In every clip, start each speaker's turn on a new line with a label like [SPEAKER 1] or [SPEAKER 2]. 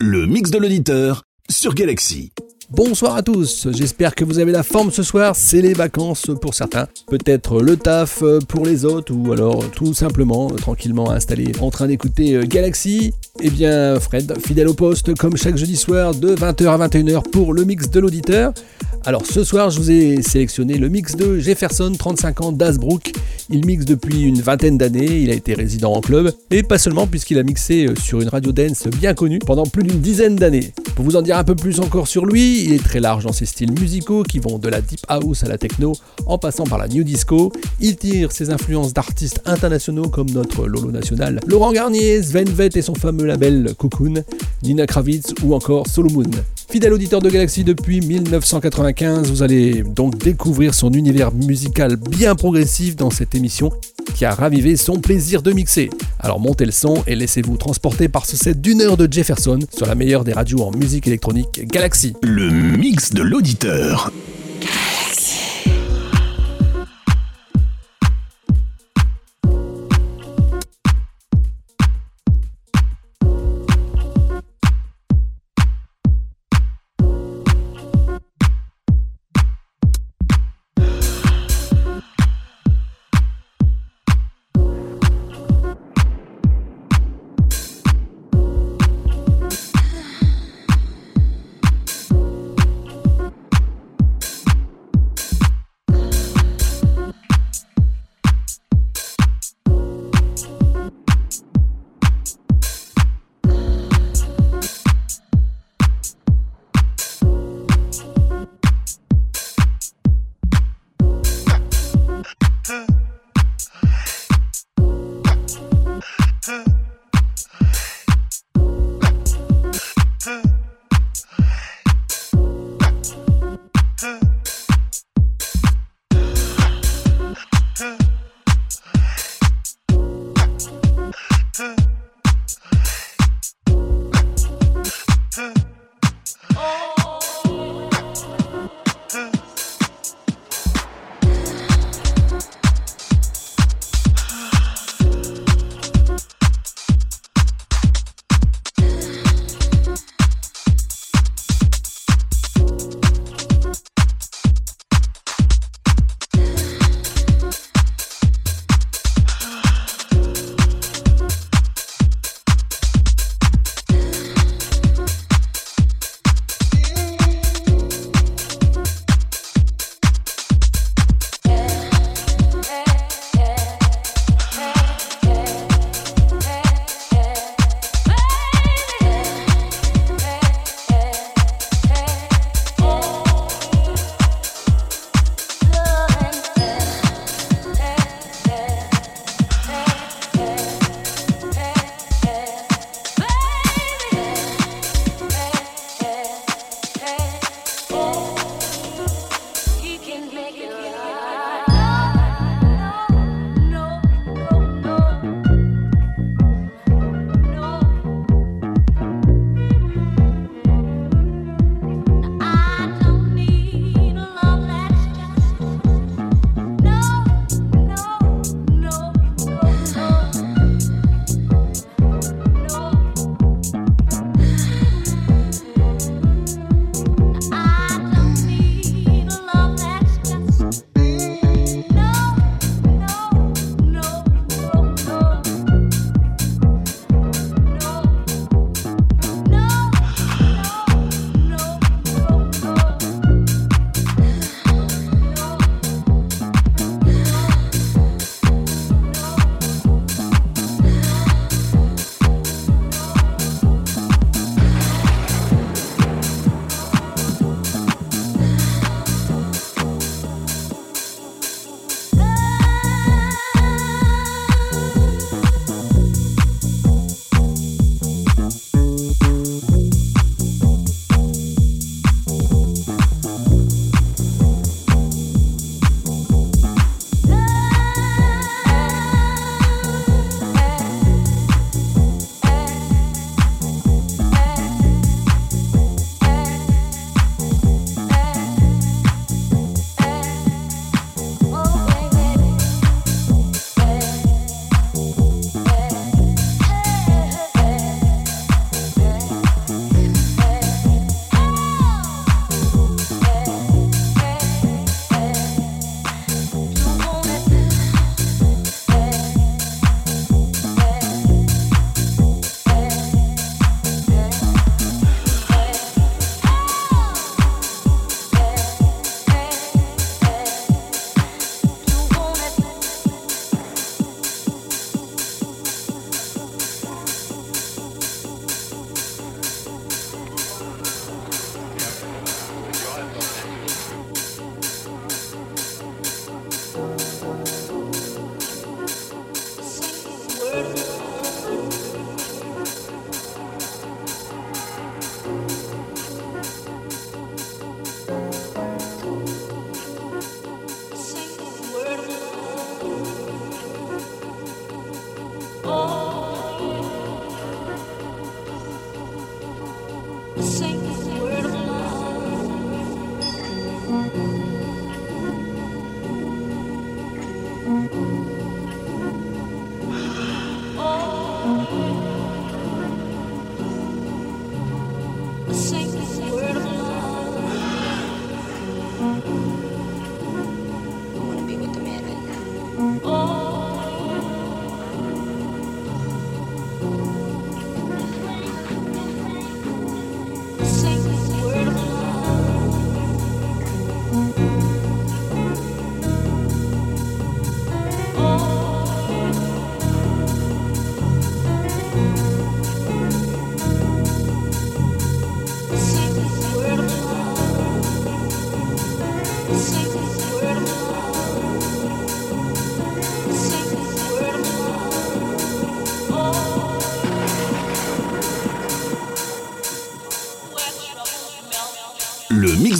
[SPEAKER 1] Le mix de l'auditeur sur Galaxy.
[SPEAKER 2] Bonsoir à tous, j'espère que vous avez la forme ce soir, c'est les vacances pour certains, peut-être le taf pour les autres ou alors tout simplement tranquillement installé en train d'écouter Galaxy. Eh bien Fred, fidèle au poste comme chaque jeudi soir de 20h à 21h pour le mix de l'auditeur. Alors ce soir je vous ai sélectionné le mix de Jefferson, 35 ans d'Asbrook. Il mixe depuis une vingtaine d'années, il a été résident en club, et pas seulement puisqu'il a mixé sur une radio dance bien connue pendant plus d'une dizaine d'années. Pour vous en dire un peu plus encore sur lui, il est très large dans ses styles musicaux qui vont de la deep house à la techno en passant par la new disco. Il tire ses influences d'artistes internationaux comme notre Lolo national, Laurent Garnier, Sven Vett et son fameux label Cocoon, Nina Kravitz ou encore Solomon. Fidèle auditeur de Galaxy depuis 1995, vous allez donc découvrir son univers musical bien progressif dans cette émission qui a ravivé son plaisir de mixer. Alors montez le son et laissez-vous transporter par ce set d'une heure de Jefferson sur la meilleure des radios en musique électronique Galaxy.
[SPEAKER 1] Mix de l'auditeur.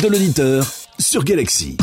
[SPEAKER 3] De l'auditeur sur Galaxy.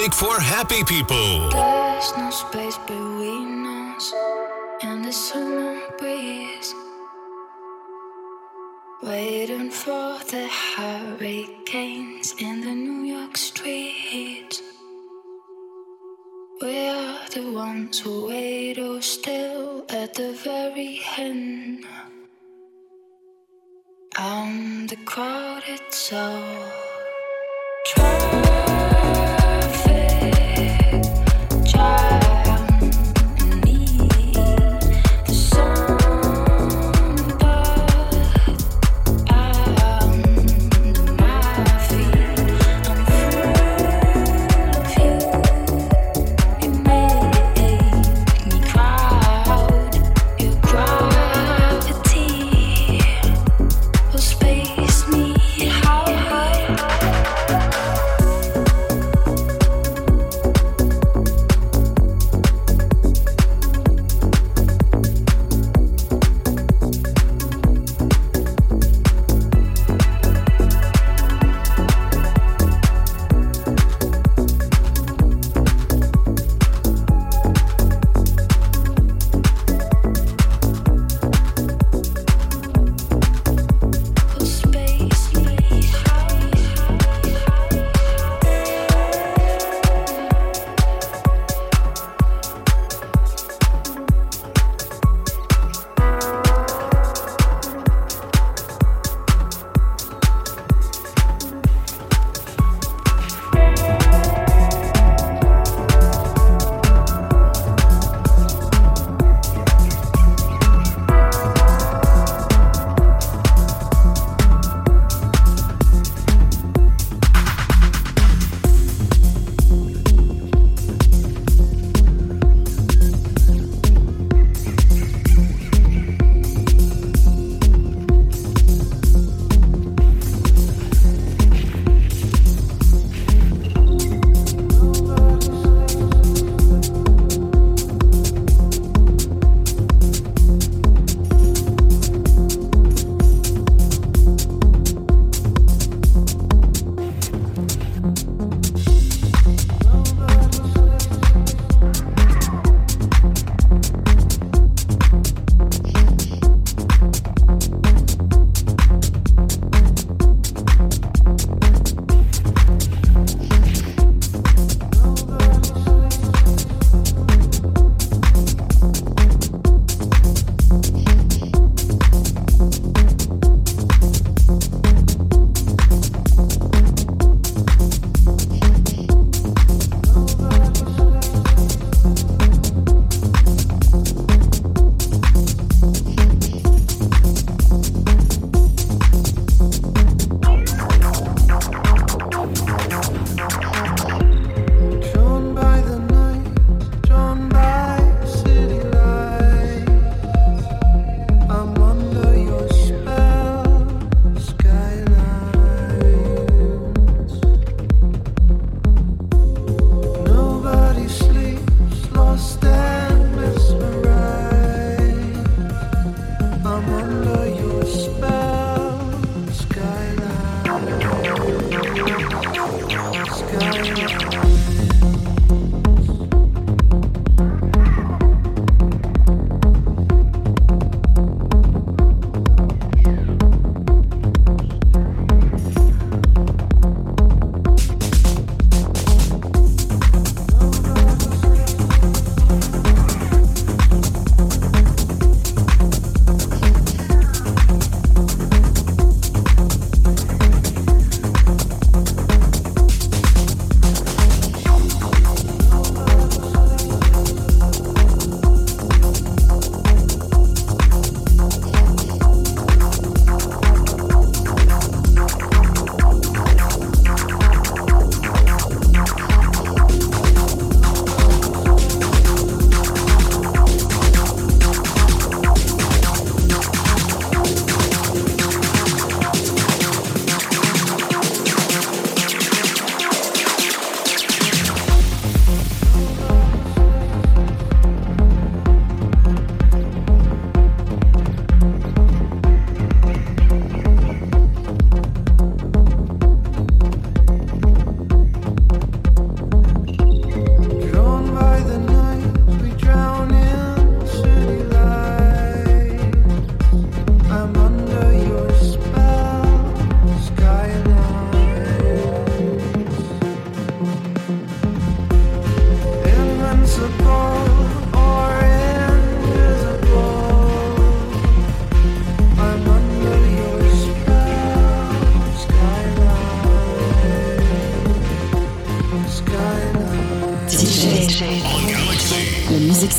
[SPEAKER 1] Music for happy people.
[SPEAKER 4] There's no space between us, and the summer breeze. Waiting for the hurricanes in the New York streets. We are the ones who wait or still at the very end. I'm the crowded soul.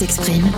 [SPEAKER 5] S'exprime,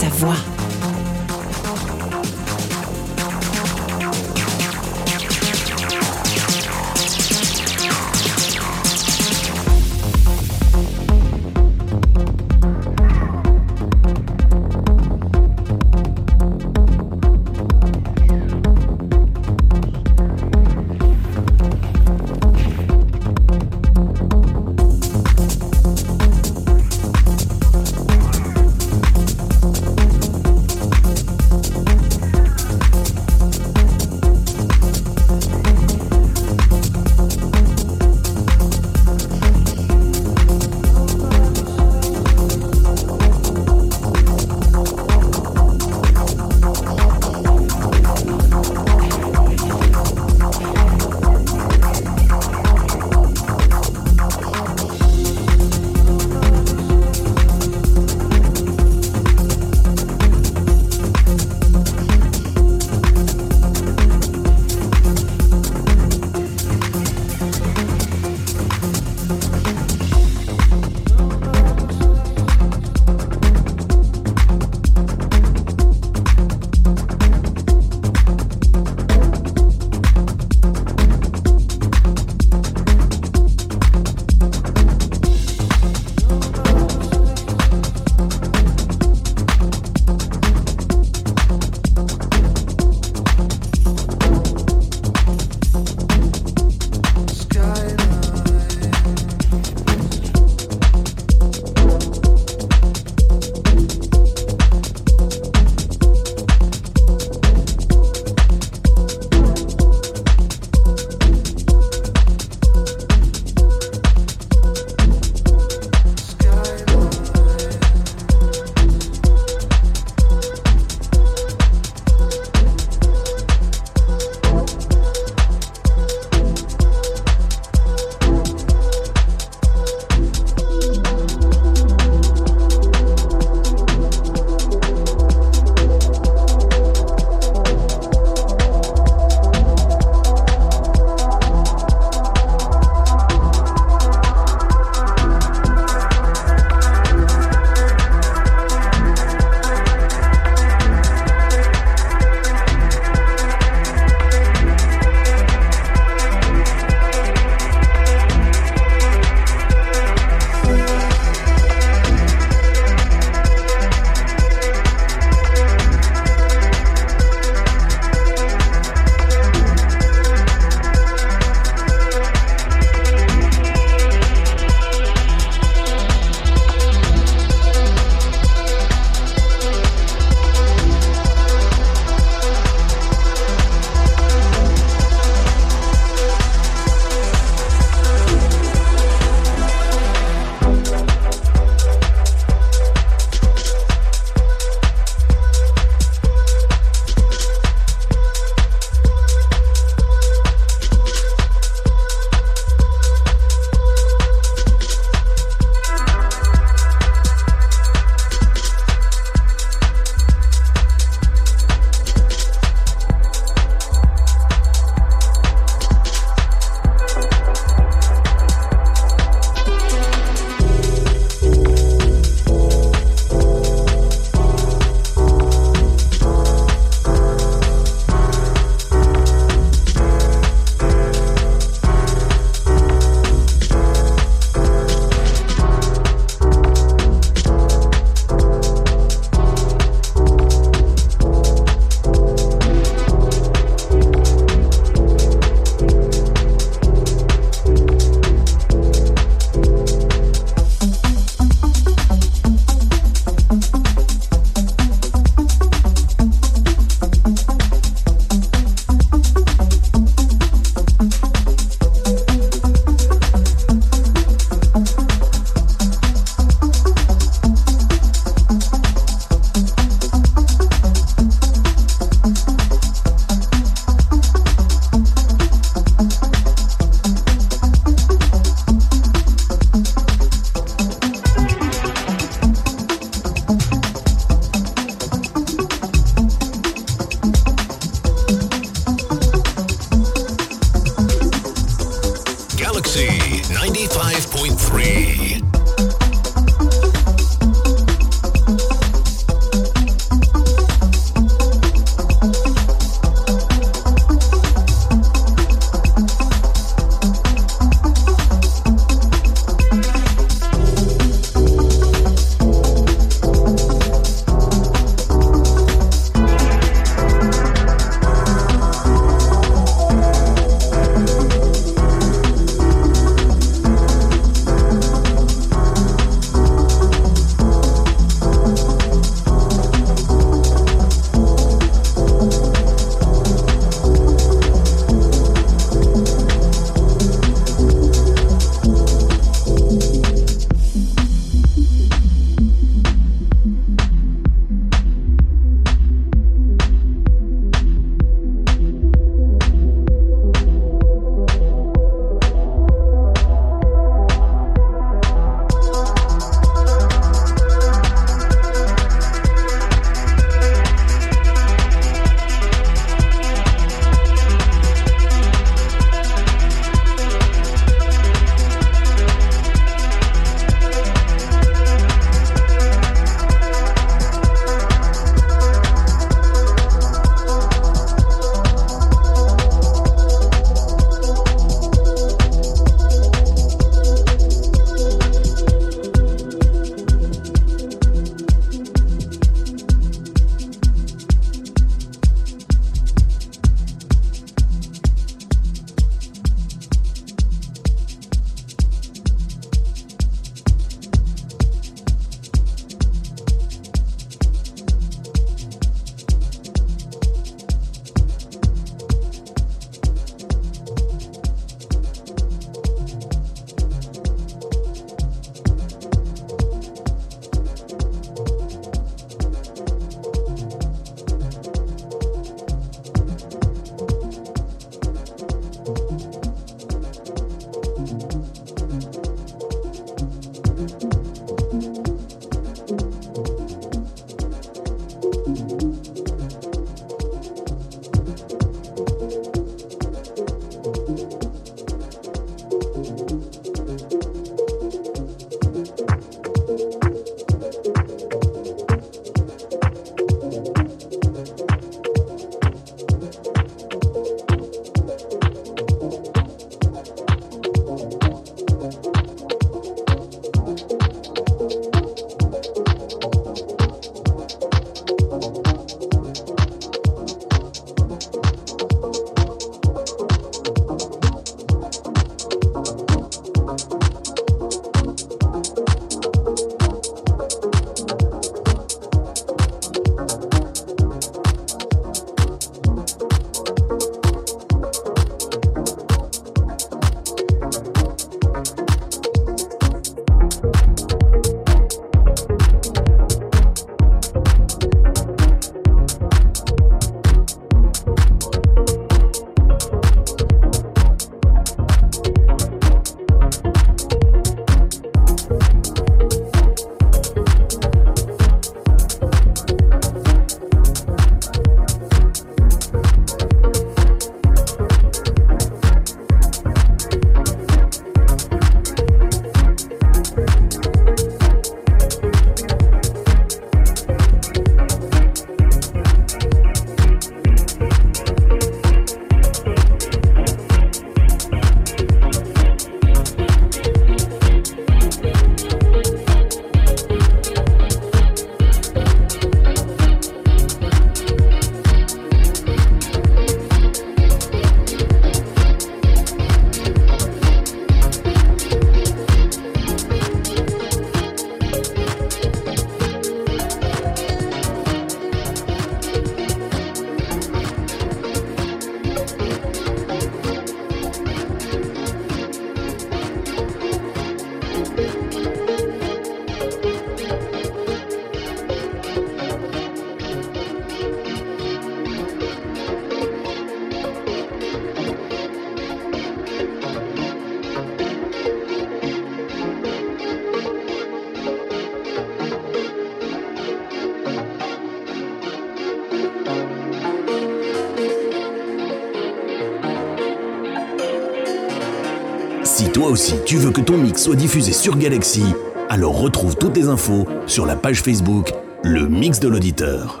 [SPEAKER 3] toi aussi tu veux que ton mix soit diffusé sur Galaxy, alors retrouve toutes les infos sur la page Facebook Le Mix de l'Auditeur.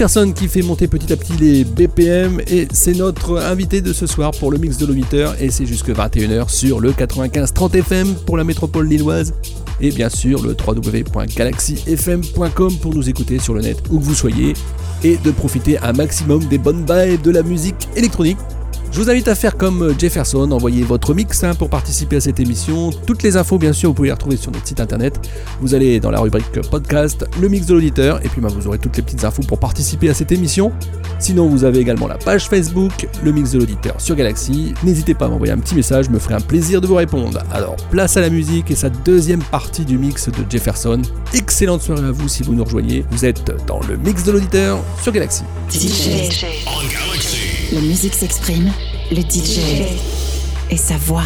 [SPEAKER 2] Jefferson qui fait monter petit à petit les BPM et c'est notre invité de ce soir pour le mix de l'auditeur et c'est jusque 21h sur le 95 30 FM pour la métropole lilloise et bien sûr le www.galaxyfm.com pour nous écouter sur le net où que vous soyez et de profiter un maximum des bonnes bails de la musique électronique. Je vous invite à faire comme Jefferson, envoyez votre mix hein, pour participer à cette émission. Toutes les infos, bien sûr, vous pouvez les retrouver sur notre site internet. Vous allez dans la rubrique podcast, le mix de l'auditeur, et puis bah, vous aurez toutes les petites infos pour participer à cette émission. Sinon, vous avez également la page Facebook, le mix de l'auditeur sur Galaxy. N'hésitez pas à m'envoyer un petit message, je me ferai un plaisir de vous répondre. Alors, place à la musique et sa deuxième partie du mix de Jefferson. Excellente soirée à vous si vous nous rejoignez. Vous êtes dans le mix de l'auditeur sur Galaxy.
[SPEAKER 5] DJ.
[SPEAKER 1] On Galaxy.
[SPEAKER 5] La musique s'exprime, le DJ et sa voix.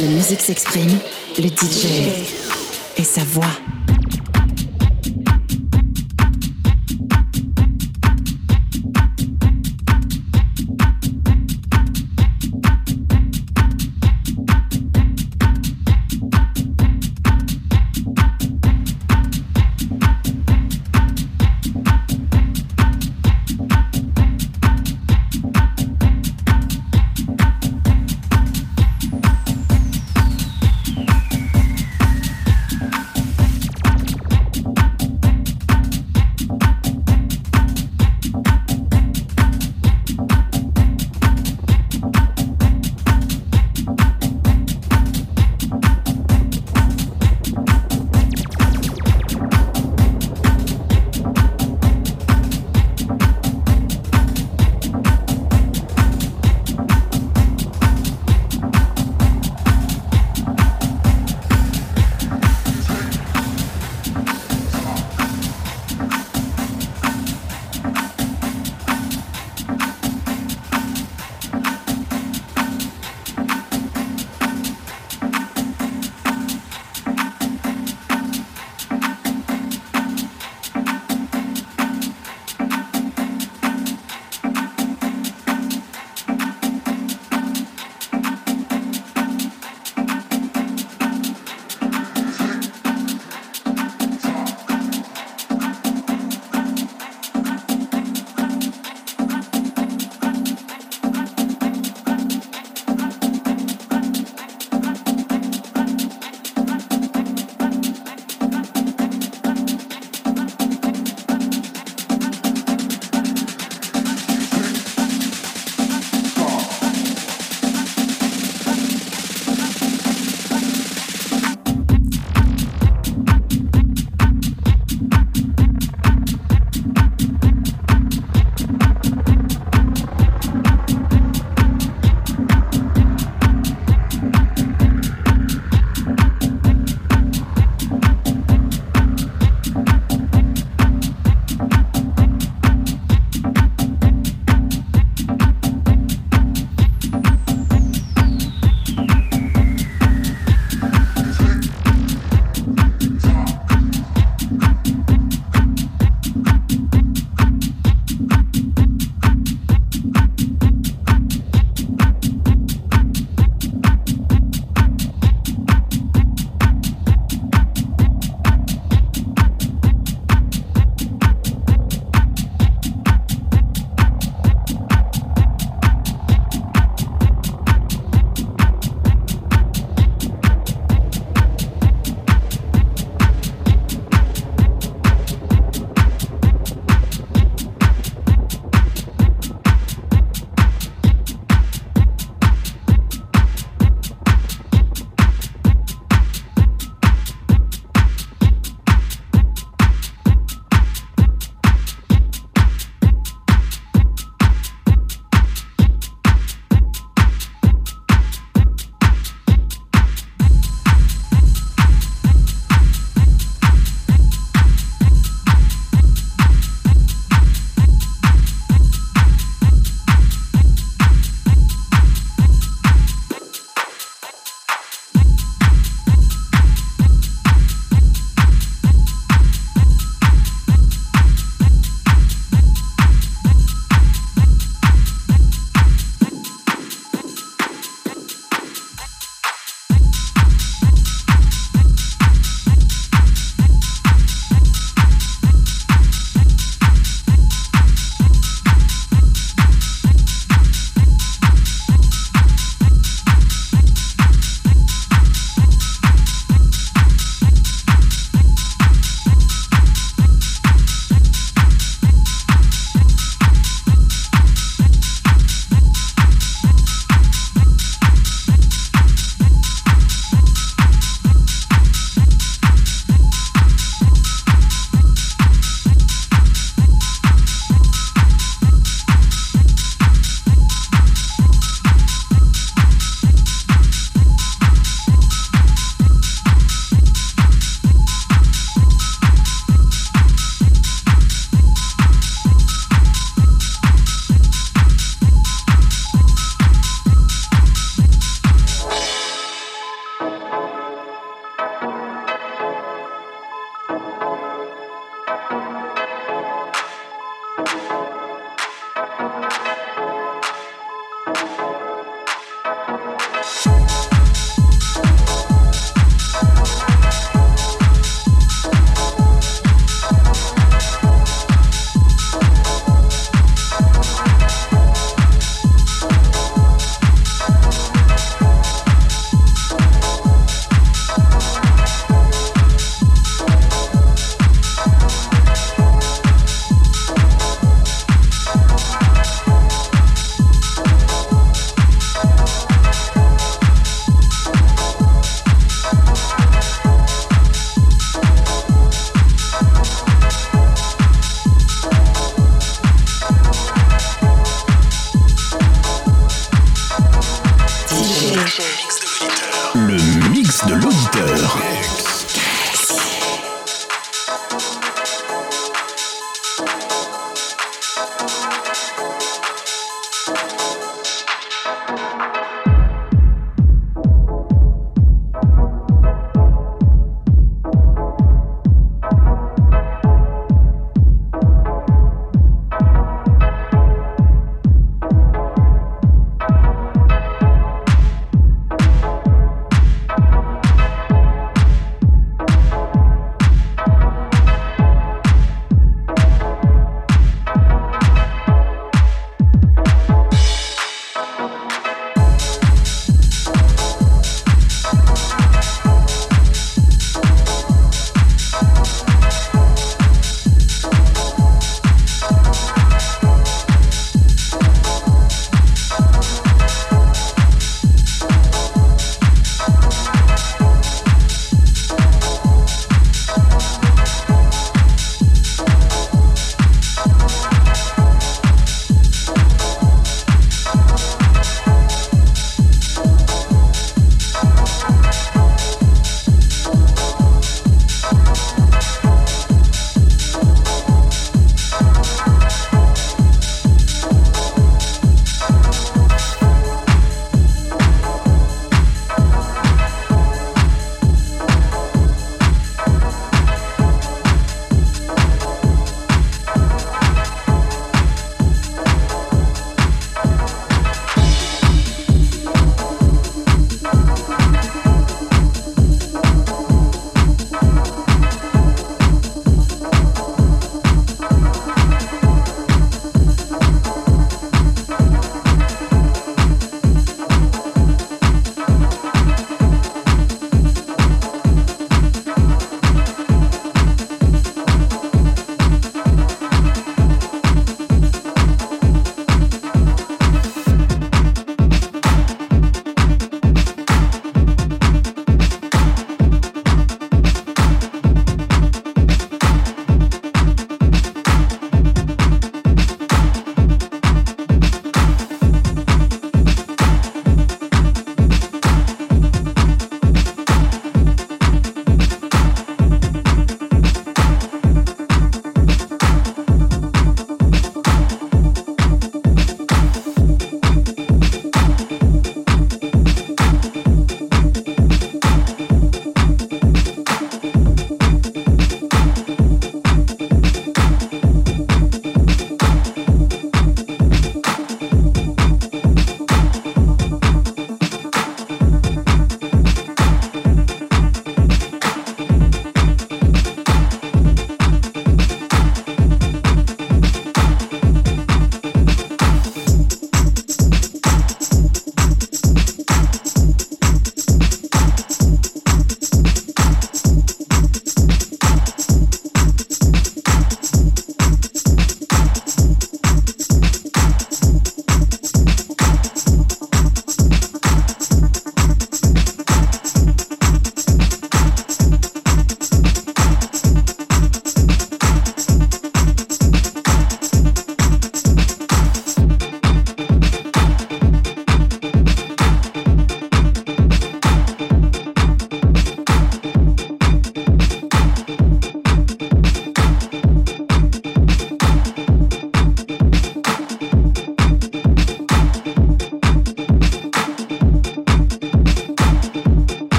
[SPEAKER 4] La musique s'exprime, le DJ et sa voix.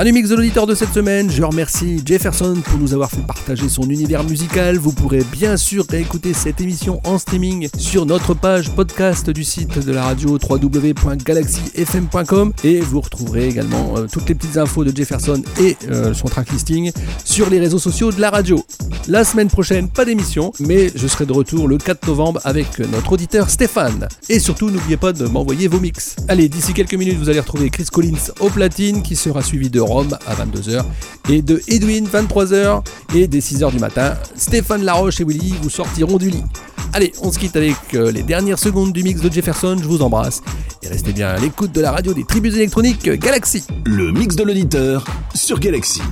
[SPEAKER 2] Fin du mix de l'auditeur de cette semaine, je remercie Jefferson pour nous avoir fait partager son univers musical. Vous pourrez bien sûr réécouter cette émission en streaming sur notre page podcast du site de la radio www.galaxyfm.com et vous retrouverez également euh, toutes les petites infos de Jefferson et euh, son track listing sur les réseaux sociaux de la radio. La semaine prochaine, pas d'émission, mais je serai de retour le 4 novembre avec notre auditeur Stéphane. Et surtout, n'oubliez pas de m'envoyer vos mix. Allez, d'ici quelques minutes, vous allez retrouver Chris Collins au platine qui sera suivi de À 22h et de Edwin 23h et dès 6h du matin, Stéphane Laroche et Willy vous sortiront du lit. Allez, on se quitte avec euh, les dernières secondes du mix de Jefferson, je vous embrasse et restez bien à l'écoute de la radio des tribus électroniques Galaxy.
[SPEAKER 3] Le mix de l'auditeur sur Galaxy.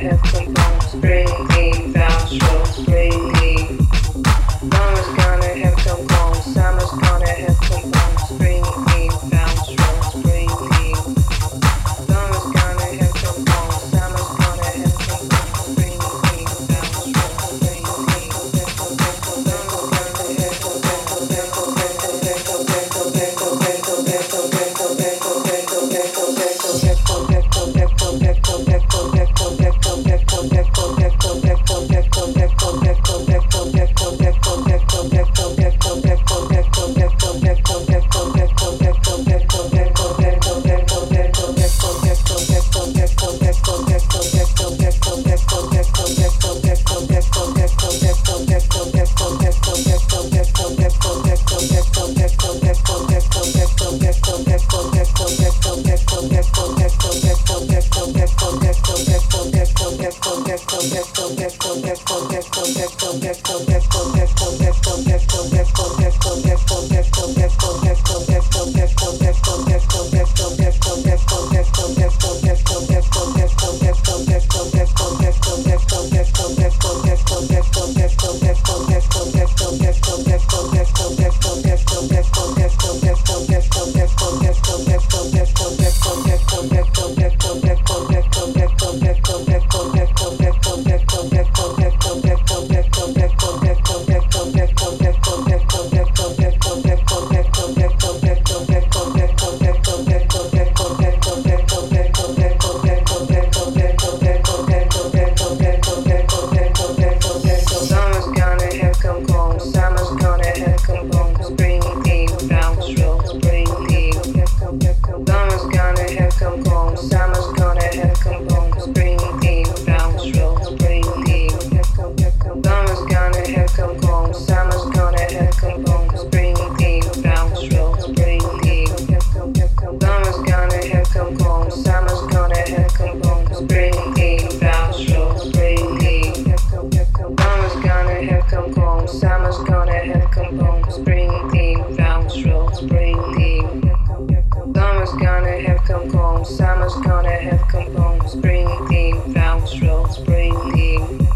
[SPEAKER 6] head of the. long springing, downstrokes springing.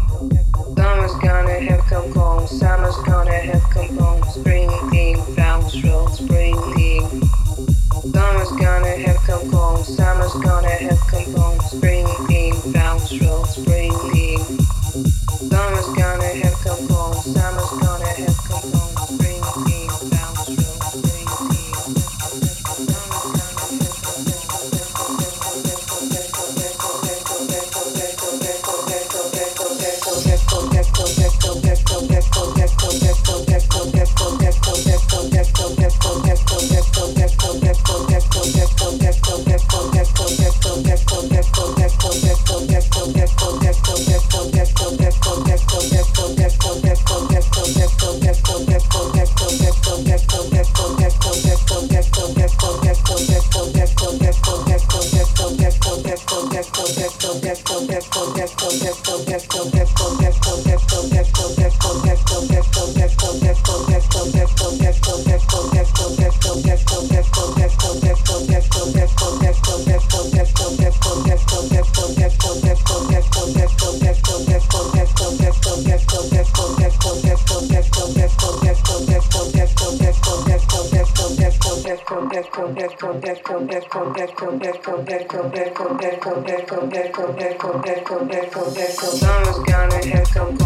[SPEAKER 6] Summer's gonna have come home, summer's gonna have come home. Summer's gonna have come home, summer's gonna have come home. echo, echo, echo, echo, echo, echo, echo. Someone's gonna echo.